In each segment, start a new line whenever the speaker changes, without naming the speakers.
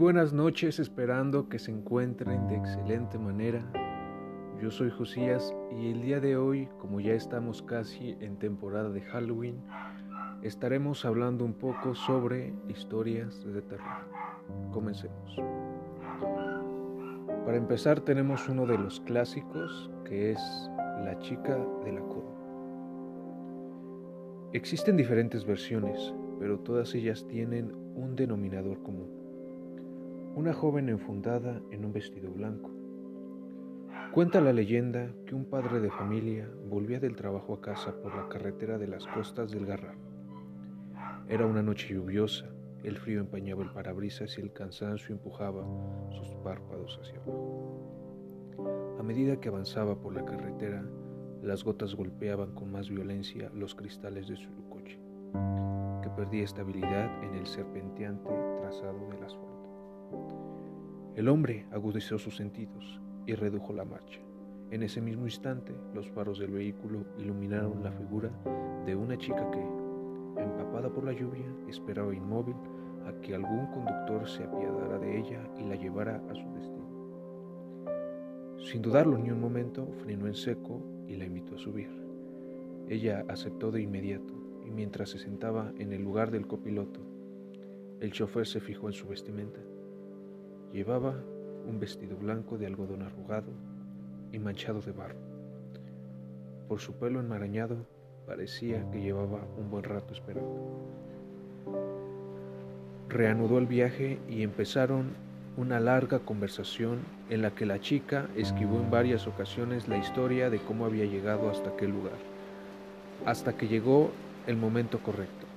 buenas noches, esperando que se encuentren de excelente manera. Yo soy Josías y el día de hoy, como ya estamos casi en temporada de Halloween, estaremos hablando un poco sobre historias de terror. Comencemos. Para empezar tenemos uno de los clásicos que es La chica de la curva. Existen diferentes versiones, pero todas ellas tienen un denominador común. Una joven enfundada en un vestido blanco. Cuenta la leyenda que un padre de familia volvía del trabajo a casa por la carretera de las costas del Garraf. Era una noche lluviosa, el frío empañaba el parabrisas y el cansancio empujaba sus párpados hacia abajo. A medida que avanzaba por la carretera, las gotas golpeaban con más violencia los cristales de su coche, que perdía estabilidad en el serpenteante trazado del asfalto. El hombre agudizó sus sentidos y redujo la marcha. En ese mismo instante, los faros del vehículo iluminaron la figura de una chica que, empapada por la lluvia, esperaba inmóvil a que algún conductor se apiadara de ella y la llevara a su destino. Sin dudarlo ni un momento, frenó en seco y la invitó a subir. Ella aceptó de inmediato y mientras se sentaba en el lugar del copiloto, el chofer se fijó en su vestimenta. Llevaba un vestido blanco de algodón arrugado y manchado de barro. Por su pelo enmarañado parecía que llevaba un buen rato esperando. Reanudó el viaje y empezaron una larga conversación en la que la chica esquivó en varias ocasiones la historia de cómo había llegado hasta aquel lugar, hasta que llegó el momento correcto.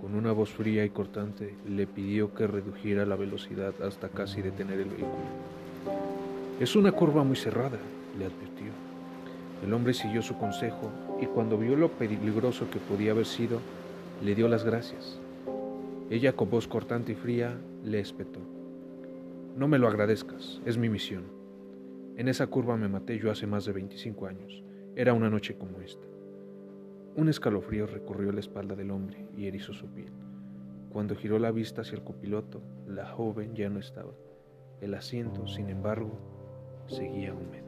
Con una voz fría y cortante le pidió que redujera la velocidad hasta casi detener el vehículo. Es una curva muy cerrada, le advirtió. El hombre siguió su consejo y cuando vio lo peligroso que podía haber sido, le dio las gracias. Ella con voz cortante y fría le espetó. No me lo agradezcas, es mi misión. En esa curva me maté yo hace más de 25 años. Era una noche como esta. Un escalofrío recorrió la espalda del hombre y erizó su piel. Cuando giró la vista hacia el copiloto, la joven ya no estaba. El asiento, sin embargo, seguía húmedo.